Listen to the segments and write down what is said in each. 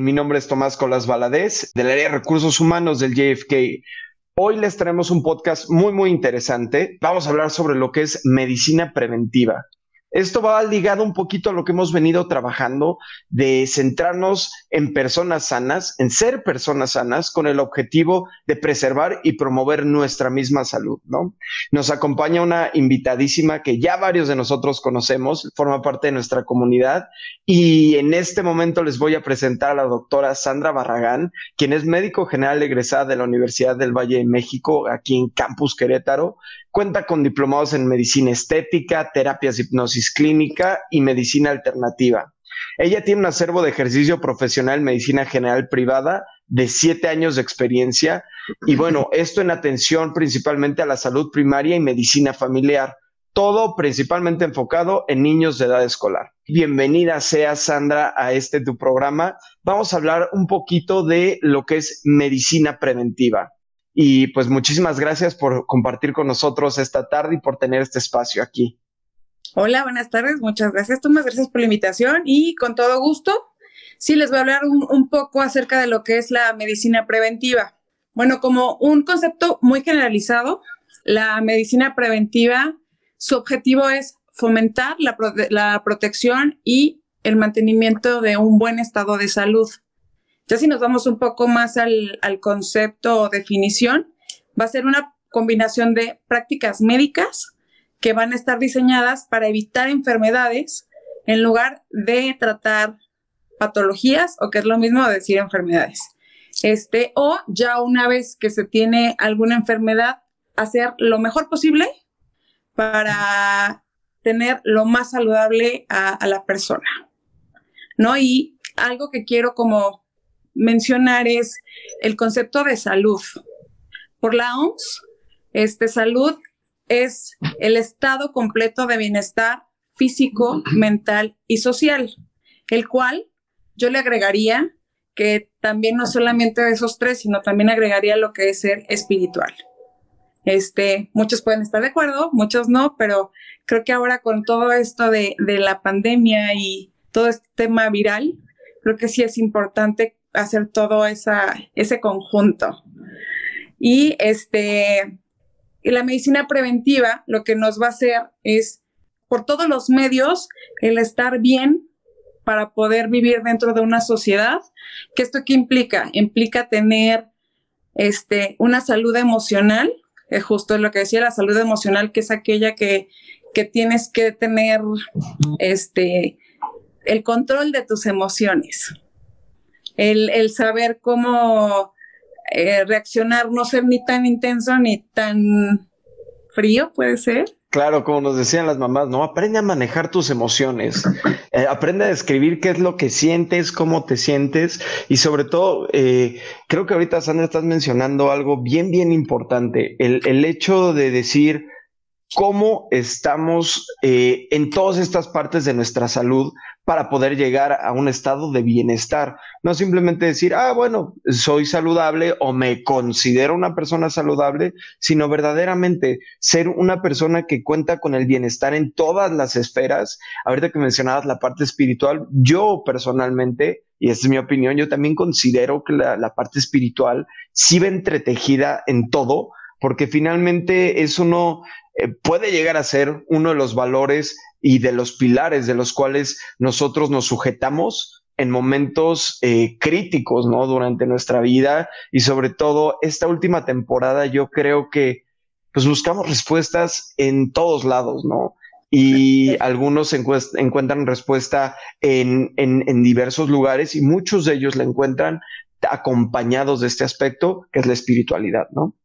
Mi nombre es Tomás Colas Valadez, del área de recursos humanos del JFK. Hoy les traemos un podcast muy, muy interesante. Vamos a hablar sobre lo que es medicina preventiva. Esto va ligado un poquito a lo que hemos venido trabajando de centrarnos en personas sanas, en ser personas sanas con el objetivo de preservar y promover nuestra misma salud, ¿no? Nos acompaña una invitadísima que ya varios de nosotros conocemos, forma parte de nuestra comunidad y en este momento les voy a presentar a la doctora Sandra Barragán, quien es médico general egresada de la Universidad del Valle de México aquí en Campus Querétaro Cuenta con diplomados en medicina estética, terapias hipnosis clínica y medicina alternativa. Ella tiene un acervo de ejercicio profesional en medicina general privada de siete años de experiencia y bueno, esto en atención principalmente a la salud primaria y medicina familiar, todo principalmente enfocado en niños de edad escolar. Bienvenida sea Sandra a este tu programa. Vamos a hablar un poquito de lo que es medicina preventiva. Y pues muchísimas gracias por compartir con nosotros esta tarde y por tener este espacio aquí. Hola, buenas tardes. Muchas gracias, Tomás. Gracias por la invitación y con todo gusto. Sí, les voy a hablar un, poco acerca de lo que es la medicina preventiva. Bueno, como un concepto muy generalizado, la medicina preventiva, su objetivo es fomentar la, la protección y el mantenimiento de un buen estado de salud. Ya si nos vamos un poco más al, concepto o definición, va a ser una combinación de prácticas médicas que van a estar diseñadas para evitar enfermedades en lugar de tratar patologías o que es lo mismo decir enfermedades. Este, o ya una vez que se tiene alguna enfermedad, hacer lo mejor posible para tener lo más saludable a, a la persona. ¿No? Y algo que quiero como mencionar es el concepto de salud. Por la OMS, este, salud es el estado completo de bienestar físico, mental y social, el cual yo le agregaría que también no solamente de esos tres, sino también agregaría lo que es ser espiritual. Este, muchos pueden estar de acuerdo, muchos no, pero creo que ahora con todo esto de, de la pandemia y todo este tema viral, creo que sí es importante hacer todo esa, ese conjunto. Y este, la medicina preventiva lo que nos va a hacer es, por todos los medios, el estar bien para poder vivir dentro de una sociedad. ¿Qué esto qué implica? Implica tener este, una salud emocional, es justo lo que decía, la salud emocional, que es aquella que, que tienes que tener este, el control de tus emociones el, saber cómo eh, reaccionar, no ser ni tan intenso ni tan frío, puede ser. Claro, como nos decían las mamás, ¿no? Aprende a manejar tus emociones, eh, aprende a describir qué es lo que sientes, cómo te sientes y sobre todo, eh, creo que ahorita Sandra estás mencionando algo bien, bien importante, el, el hecho de decir cómo estamos en todas estas partes de nuestra salud, para poder llegar a un estado de bienestar. No simplemente decir, ah, bueno, soy saludable o me considero una persona saludable, sino verdaderamente ser una persona que cuenta con el bienestar en todas las esferas. Ahorita que mencionabas la parte espiritual, yo personalmente, y esta es mi opinión, yo también considero que la, parte espiritual sí va entretejida en todo, porque finalmente es uno, eh, puede llegar a ser uno de los valores y de los pilares de los cuales nosotros nos sujetamos en momentos eh, críticos, ¿no? Durante nuestra vida y sobre todo esta última temporada yo creo que pues buscamos respuestas en todos lados, ¿no? Y algunos encuentran respuesta en, en, en diversos lugares y muchos de ellos la encuentran acompañados de este aspecto que es la espiritualidad, ¿no?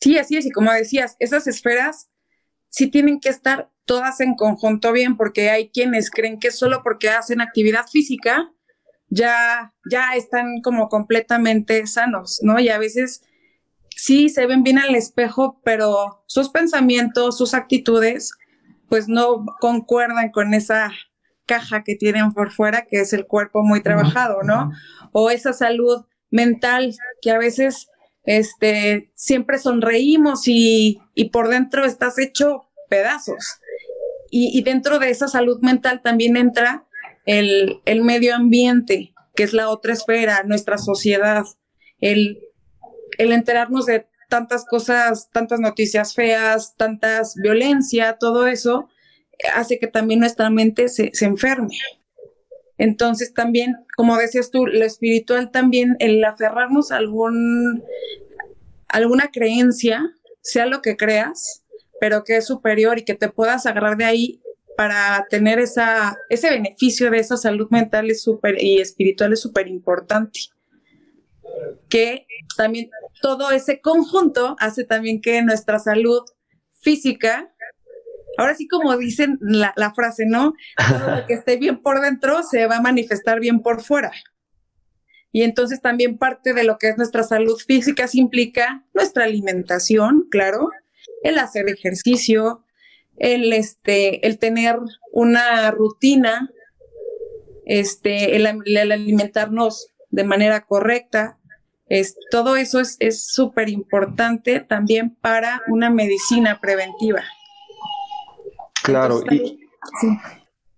Sí, así es. Y como decías, esas esferas sí tienen que estar todas en conjunto bien, porque hay quienes creen que solo porque hacen actividad física ya, ya están como completamente sanos, ¿no? Y a veces sí se ven bien al espejo, pero sus pensamientos, sus actitudes, pues no concuerdan con esa caja que tienen por fuera, que es el cuerpo muy trabajado, ¿no? O esa salud mental que a veces este, siempre sonreímos y, y por dentro estás hecho pedazos. Y, dentro de esa salud mental también entra el, medio ambiente, que es la otra esfera, nuestra sociedad, el, el enterarnos de tantas cosas, tantas noticias feas, tantas violencia, todo eso hace que también nuestra mente se, se enferme. Entonces también, como decías tú, lo espiritual también, el aferrarnos a algún, alguna creencia, sea lo que creas, pero que es superior y que te puedas agarrar de ahí para tener esa, ese beneficio de esa salud mental es super, y espiritual es súper importante. Que también todo ese conjunto hace también que nuestra salud física, ahora sí como dicen la, frase, ¿no? Todo lo que esté bien por dentro se va a manifestar bien por fuera. Y entonces también parte de lo que es nuestra salud física se implica nuestra alimentación, claro, el hacer ejercicio, el, este, el tener una rutina, este, el, alimentarnos de manera correcta. Es, todo eso es súper importante también para una medicina preventiva. Claro, y,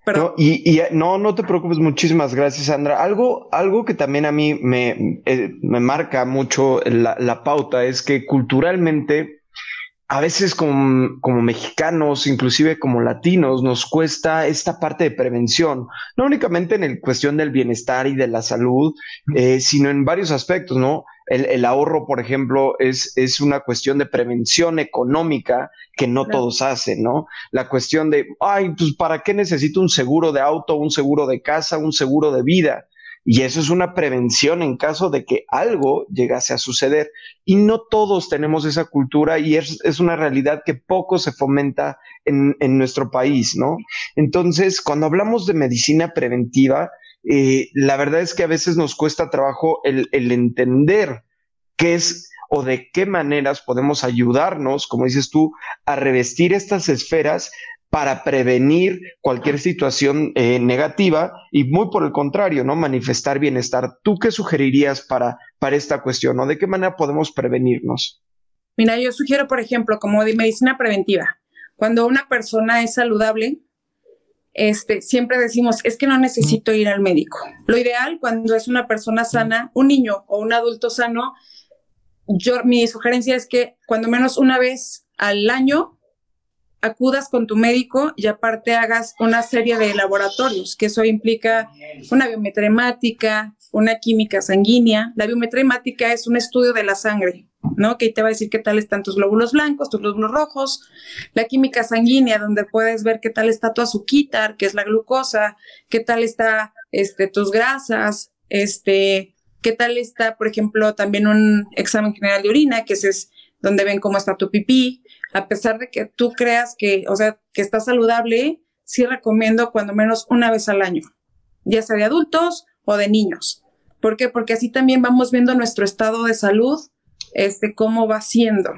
no, y, no, no te preocupes, muchísimas gracias, Sandra. Algo, algo que también a mí me, eh, me marca mucho la, la pauta es que culturalmente a veces como, como, mexicanos, inclusive como latinos, nos cuesta esta parte de prevención, no únicamente en el cuestión del bienestar y de la salud, eh, sino en varios aspectos, ¿no? El, ahorro, por ejemplo, es, es, una cuestión de prevención económica que no todos hacen, ¿no? La cuestión de, ay, pues, ¿para qué necesito un seguro de auto, un seguro de casa, un seguro de vida? Y eso es una prevención en caso de que algo llegase a suceder. Y no todos tenemos esa cultura y es, una realidad que poco se fomenta en, nuestro país, ¿no? Entonces, cuando hablamos de medicina preventiva, la verdad es que a veces nos cuesta trabajo el, el entender qué es o de qué maneras podemos ayudarnos, como dices tú, a revestir estas esferas para prevenir cualquier situación eh, negativa y muy por el contrario, ¿no? Manifestar bienestar. ¿Tú qué sugerirías para, para esta cuestión o de qué manera podemos prevenirnos? Mira, yo sugiero, por ejemplo, como de medicina preventiva, cuando una persona es saludable, este, siempre decimos, es que no necesito ir al médico. Lo ideal cuando es una persona sana, un niño o un adulto sano, yo, mi sugerencia es que cuando menos una vez al año acudas con tu médico y aparte hagas una serie de laboratorios, que eso implica una biometremática, una química sanguínea. La biometremática es un estudio de la sangre, ¿no? Que te va a decir qué tal están tus glóbulos blancos, tus glóbulos rojos. La química sanguínea, donde puedes ver qué tal está tu azúcar, que es la glucosa, qué tal está este, tus grasas, este, qué tal está, por ejemplo, también un examen general de orina, que es donde ven cómo está tu pipí a pesar de que tú creas que, o sea, que está saludable, sí recomiendo cuando menos una vez al año, ya sea de adultos o de niños. ¿Por qué? Porque así también vamos viendo nuestro estado de salud, este, cómo va siendo,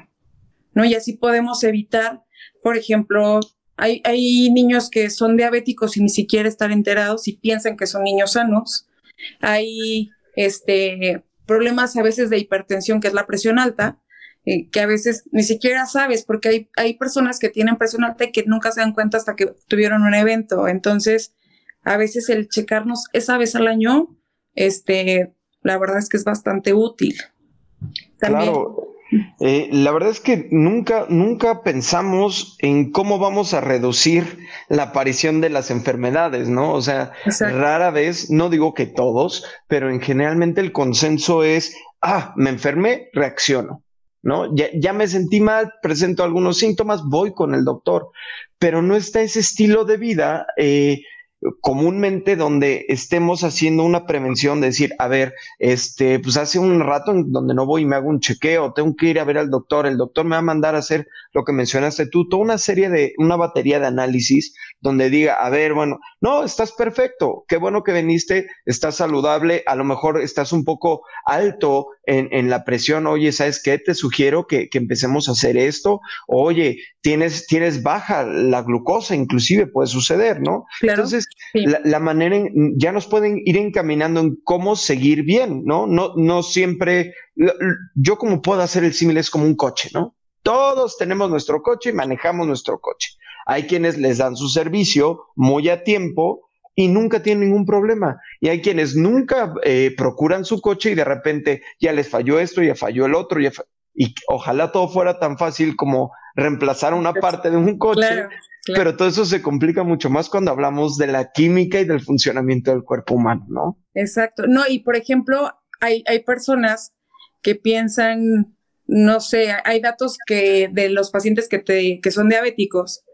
¿no? Y así podemos evitar, por ejemplo, hay, hay niños que son diabéticos y ni siquiera están enterados y piensan que son niños sanos. Hay, este, problemas a veces de hipertensión, que es la presión alta, eh, que a veces ni siquiera sabes, porque hay, hay personas que tienen presión alta y que nunca se dan cuenta hasta que tuvieron un evento. Entonces, a veces el checarnos esa vez al año, este, la verdad es que es bastante útil. Claro. Eh, la verdad es que nunca, nunca pensamos en cómo vamos a reducir la aparición de las enfermedades, ¿no? O sea, rara vez, no digo que todos, pero en generalmente el consenso es, ah, me enfermé, reacciono. ¿no? Ya, ya, me sentí mal, presento algunos síntomas, voy con el doctor, pero no está ese estilo de vida eh, comúnmente donde estemos haciendo una prevención de decir, a ver, este, pues hace un rato en donde no voy y me hago un chequeo, tengo que ir a ver al doctor, el doctor me va a mandar a hacer lo que mencionaste tú, toda una serie de, una batería de análisis donde diga, a ver, bueno, no, estás perfecto, qué bueno que viniste, estás saludable, a lo mejor estás un poco alto en, en la presión, oye, ¿sabes qué? Te sugiero que, que empecemos a hacer esto, oye, tienes, tienes baja la glucosa, inclusive puede suceder, ¿no? Entonces, la, manera, en, ya nos pueden ir encaminando en cómo seguir bien, ¿no? No, no siempre, yo como puedo hacer el símil es como un coche, ¿no? Todos tenemos nuestro coche y manejamos nuestro coche. Hay quienes les dan su servicio muy a tiempo, y nunca tienen ningún problema. Y hay quienes nunca eh, procuran su coche y de repente ya les falló esto, ya falló el otro, y ojalá todo fuera tan fácil como reemplazar una parte de un coche. Pero todo eso se complica mucho más cuando hablamos de la química y del funcionamiento del cuerpo humano, ¿no? Exacto. No, y por ejemplo, hay, hay personas que piensan, no sé, hay datos que de los pacientes que, te, que son diabéticos,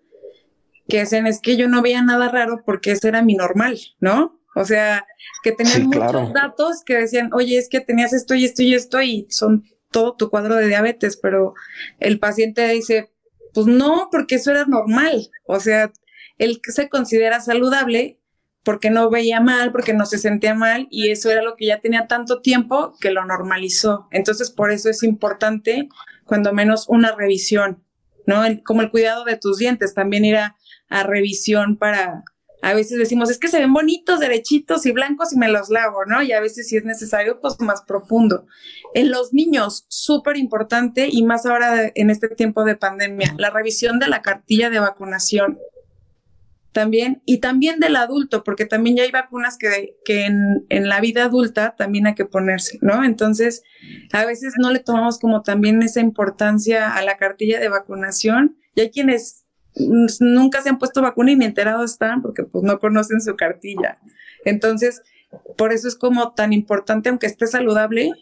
que dicen, es que yo no veía nada raro porque ese era mi normal, ¿no? O sea, que tenían muchos datos que decían, oye, es que tenías esto y esto y esto y son todo tu cuadro de diabetes, pero el paciente dice, pues no, porque eso era normal. O sea, él se considera saludable porque no veía mal, porque no se sentía mal y eso era lo que ya tenía tanto tiempo que lo normalizó. Entonces, por eso es importante, cuando menos, una revisión, ¿no? como el cuidado de tus dientes, también ir a revisión para, a veces decimos, es que se ven bonitos, derechitos y blancos y me los lavo, ¿no? Y a veces si es necesario, pues más profundo. En los niños, súper importante y más ahora en este tiempo de pandemia, la revisión de la cartilla de vacunación también y también del adulto, porque también ya hay vacunas que, que en, en, la vida adulta también hay que ponerse, ¿no? Entonces, a veces no le tomamos como también esa importancia a la cartilla de vacunación y hay quienes nunca se han puesto vacuna y ni enterados están porque pues no conocen su cartilla. Entonces, por eso es como tan importante, aunque esté saludable,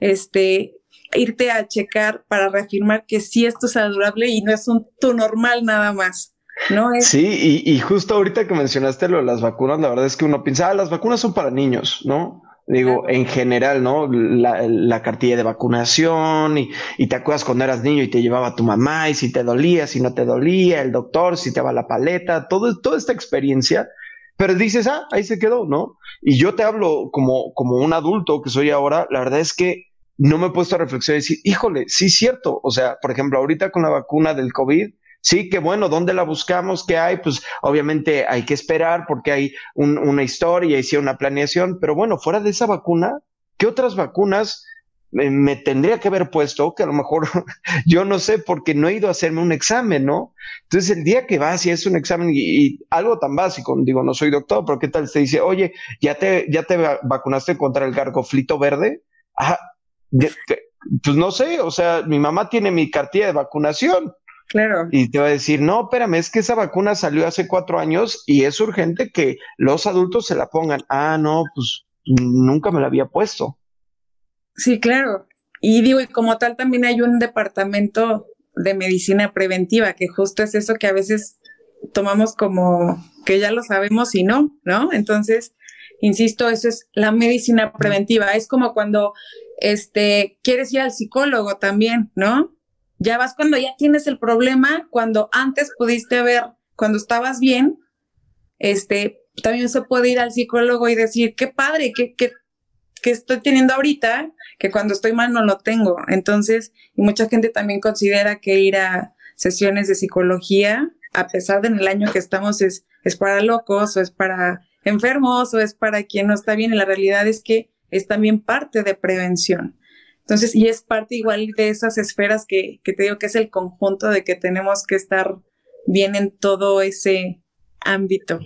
este, irte a checar para reafirmar que sí es tu saludable y no es un tu normal nada más. ¿no? Sí, y, y, justo ahorita que mencionaste lo de las vacunas, la verdad es que uno piensa, ah, las vacunas son para niños, ¿no? Digo, en general, ¿no? La, cartilla de vacunación y, y, te acuerdas cuando eras niño y te llevaba tu mamá y si te dolía, si no te dolía, el doctor, si te va la paleta, todo, toda esta experiencia. Pero dices, ah, ahí se quedó, ¿no? Y yo te hablo como, como un adulto que soy ahora, la verdad es que no me he puesto a reflexionar y decir, híjole, sí es cierto. O sea, por ejemplo, ahorita con la vacuna del COVID, Sí, que bueno, ¿dónde la buscamos? ¿Qué hay? Pues obviamente hay que esperar porque hay una historia y sí una planeación, pero bueno, fuera de esa vacuna, ¿qué otras vacunas me, tendría que haber puesto? Que a lo mejor yo no sé porque no he ido a hacerme un examen, ¿no? Entonces el día que vas y es un examen y, algo tan básico, digo, no soy doctor, pero ¿qué tal? Te dice, oye, ¿ya te, ya te vacunaste contra el gargoflito verde? Ah, pues no sé, o sea, mi mamá tiene mi cartilla de vacunación Claro. Y te va a decir, no, espérame, es que esa vacuna salió hace cuatro años y es urgente que los adultos se la pongan. Ah, no, pues nunca me la había puesto. Sí, claro. Y digo, y como tal también hay un departamento de medicina preventiva, que justo es eso que a veces tomamos como que ya lo sabemos y no, ¿no? Entonces, insisto, eso es la medicina preventiva. Es como cuando este quieres ir al psicólogo también, ¿no? Ya vas cuando ya tienes el problema, cuando antes pudiste ver, cuando estabas bien, este, también se puede ir al psicólogo y decir, qué padre, qué, qué, qué estoy teniendo ahorita, que cuando estoy mal no lo tengo. Entonces, y mucha gente también considera que ir a sesiones de psicología, a pesar de en el año que estamos, es, es para locos o es para enfermos o es para quien no está bien. Y la realidad es que es también parte de prevención. Entonces, y es parte igual de esas esferas que, te digo que es el conjunto de que tenemos que estar bien en todo ese ámbito.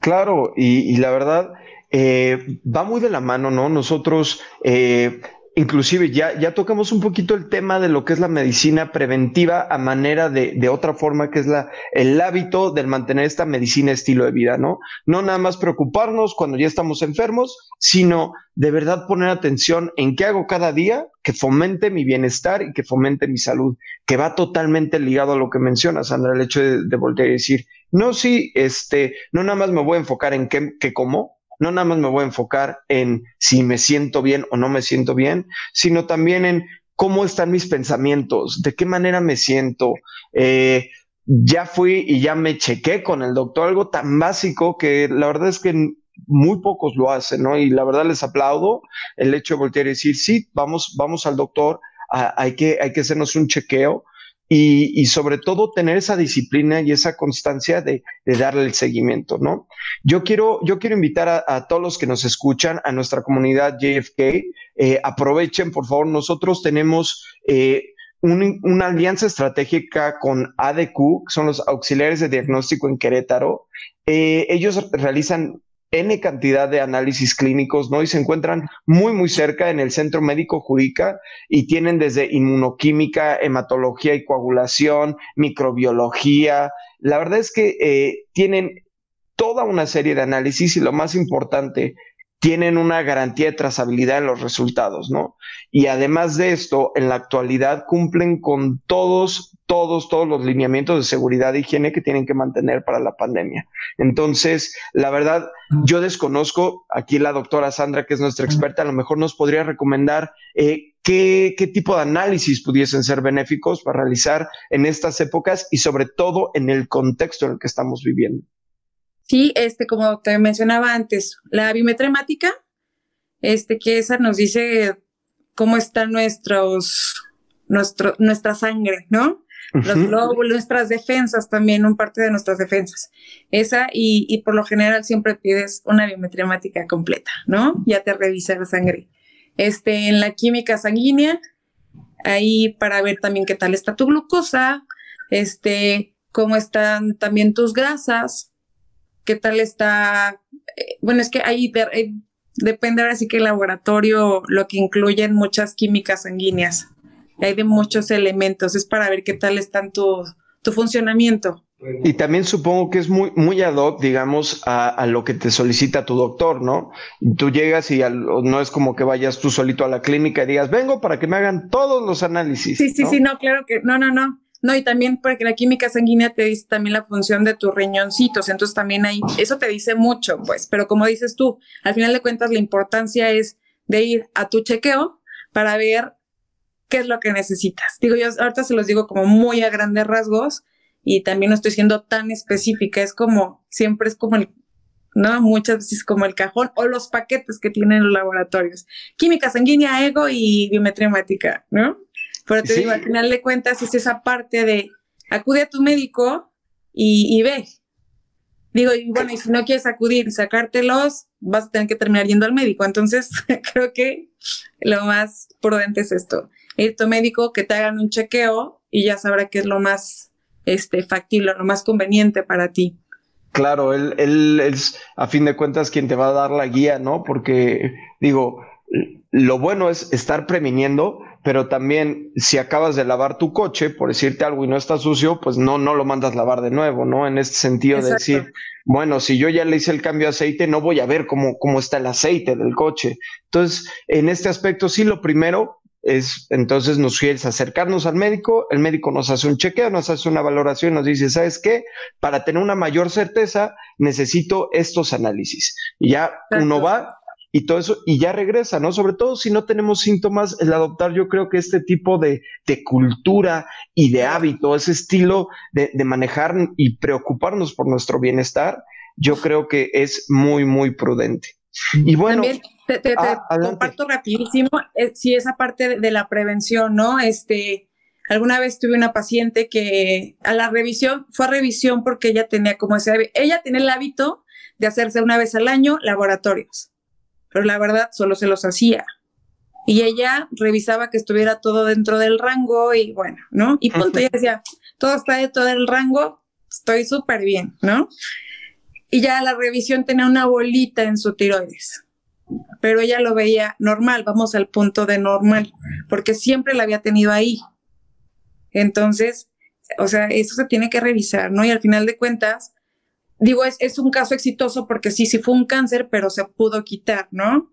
Claro, y, la verdad, eh, va muy de la mano, ¿no? Nosotros eh, inclusive ya, ya tocamos un poquito el tema de lo que es la medicina preventiva a manera de, de, otra forma, que es la, el hábito del mantener esta medicina estilo de vida, ¿no? No nada más preocuparnos cuando ya estamos enfermos, sino de verdad poner atención en qué hago cada día que fomente mi bienestar y que fomente mi salud, que va totalmente ligado a lo que mencionas, Sandra, el hecho de, de volver a decir, no, sí, este, no nada más me voy a enfocar en qué, qué como, no nada más me voy a enfocar en si me siento bien o no me siento bien, sino también en cómo están mis pensamientos, de qué manera me siento. Eh, ya fui y ya me chequé con el doctor, algo tan básico que la verdad es que muy pocos lo hacen, ¿no? Y la verdad les aplaudo el hecho de voltear y decir, sí, vamos, vamos al doctor, hay, que, hay que hacernos un chequeo y, sobre todo tener esa disciplina y esa constancia de, darle el seguimiento, ¿no? Yo quiero, yo quiero invitar a, todos los que nos escuchan, a nuestra comunidad JFK, eh, aprovechen, por favor, nosotros tenemos... Eh, una alianza estratégica con ADQ, que son los auxiliares de diagnóstico en Querétaro. Eh, ellos realizan N cantidad de análisis clínicos, ¿no? Y se encuentran muy, muy cerca en el Centro Médico Judica y tienen desde inmunoquímica, hematología y coagulación, microbiología. La verdad es que eh, tienen toda una serie de análisis y lo más importante, tienen una garantía de trazabilidad en los resultados, ¿no? Y además de esto, en la actualidad cumplen con todos, todos, todos los lineamientos de seguridad e higiene que tienen que mantener para la pandemia. Entonces, la verdad, yo desconozco, aquí la doctora Sandra, que es nuestra experta, a lo mejor nos podría recomendar eh, qué, qué tipo de análisis pudiesen ser benéficos para realizar en estas épocas y sobre todo en el contexto en el que estamos viviendo. Sí, este, como te mencionaba antes, la biometremática, este, que esa nos dice cómo está nuestros, nuestro, nuestra sangre, ¿no? Los glóbulos, nuestras defensas también, un parte de nuestras defensas. Esa, y, y por lo general siempre pides una biometremática completa, ¿no? Ya te revisa la sangre. Este, en la química sanguínea, ahí para ver también qué tal está tu glucosa, este, cómo están también tus grasas, qué tal está, eh, bueno, es que ahí eh, depende ahora sí que el laboratorio lo que incluyen muchas químicas sanguíneas. Hay de muchos elementos, es para ver qué tal está tu, tu funcionamiento. Y también supongo que es muy, muy ad hoc, digamos, a, lo que te solicita tu doctor, ¿no? Tú llegas y no es como que vayas tú solito a la clínica y digas, vengo para que me hagan todos los análisis. Sí, sí, sí, no, claro que, no, no, no. No, y también porque la química sanguínea te dice también la función de tus riñoncitos, entonces también ahí, eso te dice mucho, pues, pero como dices tú, al final de cuentas la importancia es de ir a tu chequeo para ver qué es lo que necesitas. Digo, yo ahorita se los digo como muy a grandes rasgos y también no estoy siendo tan específica, es como, siempre es como el, ¿no? Muchas veces como el cajón o los paquetes que tienen los laboratorios. Química sanguínea, ego y biometría ¿no? Pero te digo, al final de cuentas es esa parte de acude a tu médico y, ve. Digo, y bueno, y si no quieres acudir y sacártelos, vas a tener que terminar yendo al médico. Entonces, creo que lo más prudente es esto. Ir a tu médico, que te hagan un chequeo y ya sabrá qué es lo más este, factible, lo más conveniente para ti. Claro, él, él es a fin de cuentas quien te va a dar la guía, ¿no? Porque digo, lo bueno es estar previniendo, pero también si acabas de lavar tu coche, por decirte algo y no está sucio, pues no, no lo mandas lavar de nuevo, ¿no? En este sentido de decir, bueno, si yo ya le hice el cambio de aceite, no voy a ver cómo, cómo está el aceite del coche. Entonces, en este aspecto, sí, lo primero es, entonces nos quieres acercarnos al médico, el médico nos hace un chequeo, nos hace una valoración, nos dice, ¿sabes qué? Para tener una mayor certeza, necesito estos análisis. Y ya uno va, y todo eso, y ya regresa, ¿no? Sobre todo si no tenemos síntomas, el adoptar yo creo que este tipo de, cultura y de hábito, ese estilo de, manejar y preocuparnos por nuestro bienestar, yo creo que es muy, muy prudente. Y bueno, También te, ah, comparto rapidísimo, eh, si esa parte de, la prevención, ¿no? Este, alguna vez tuve una paciente que a la revisión, fue a revisión porque ella tenía como ese, ella tiene el hábito de hacerse una vez al año laboratorios pero la verdad solo se los hacía. Y ella revisaba que estuviera todo dentro del rango y bueno, ¿no? Y punto, ella decía, todo está dentro del rango, estoy súper bien, ¿no? Y ya la revisión tenía una bolita en su tiroides, pero ella lo veía normal, vamos al punto de normal, porque siempre la había tenido ahí. Entonces, o sea, eso se tiene que revisar, ¿no? Y al final de cuentas, digo, es, es un caso exitoso porque sí, sí fue un cáncer, pero se pudo quitar, ¿no?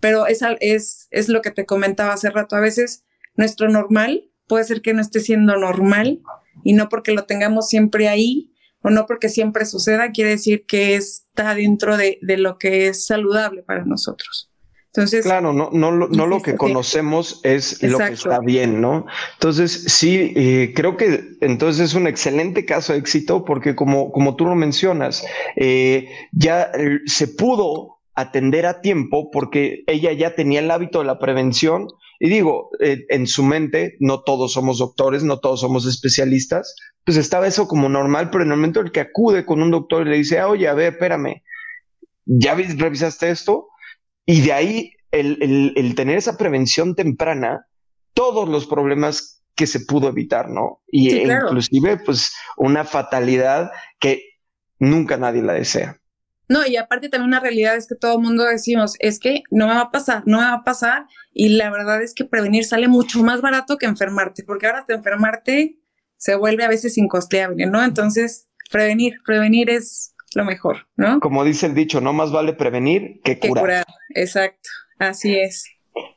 Pero es, es, es lo que te comentaba hace rato. A veces nuestro normal puede ser que no esté siendo normal y no porque lo tengamos siempre ahí o no porque siempre suceda, quiere decir que está dentro de, de lo que es saludable para nosotros. Entonces, claro, no, no, no lo que conocemos es lo que está bien, ¿no? Entonces, sí, eh, creo que entonces es un excelente caso de éxito porque como, como tú lo mencionas, eh, ya eh, se pudo atender a tiempo porque ella ya tenía el hábito de la prevención. Y digo, en su mente, no todos somos doctores, no todos somos especialistas, pues estaba eso como normal, pero en el momento en el que acude con un doctor y le dice, ah, oye, a ver, espérame, ¿ya revisaste esto? Y de ahí el, tener esa prevención temprana, todos los problemas que se pudo evitar, ¿no? Y inclusive, pues, una fatalidad que nunca nadie la desea. No, y aparte también una realidad es que todo el mundo decimos, es que no me va a pasar, no me va a pasar, y la verdad es que prevenir sale mucho más barato que enfermarte, porque ahora hasta enfermarte se vuelve a veces incosteable, ¿no? Entonces, prevenir, prevenir es lo mejor, ¿no? Como dice el dicho, no más vale prevenir que curar. Que curar, exacto, así es.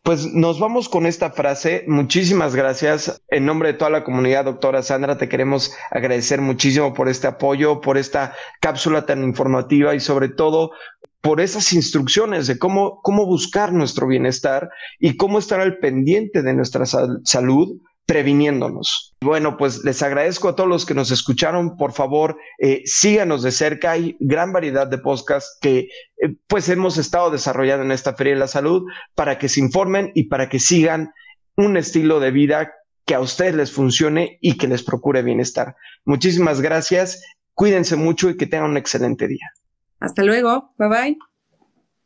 Pues nos vamos con esta frase. Muchísimas gracias. En nombre de toda la comunidad, doctora Sandra, te queremos agradecer muchísimo por este apoyo, por esta cápsula tan informativa y sobre todo por esas instrucciones de cómo, cómo buscar nuestro bienestar y cómo estar al pendiente de nuestra salud previniéndonos. Bueno, pues les agradezco a todos los que nos escucharon. Por favor, eh, síganos de cerca. Hay gran variedad de podcasts que eh, pues hemos estado desarrollando en esta Feria de la Salud para que se informen y para que sigan un estilo de vida que a ustedes les funcione y que les procure bienestar. Muchísimas gracias. Cuídense mucho y que tengan un excelente día. Hasta luego. Bye bye.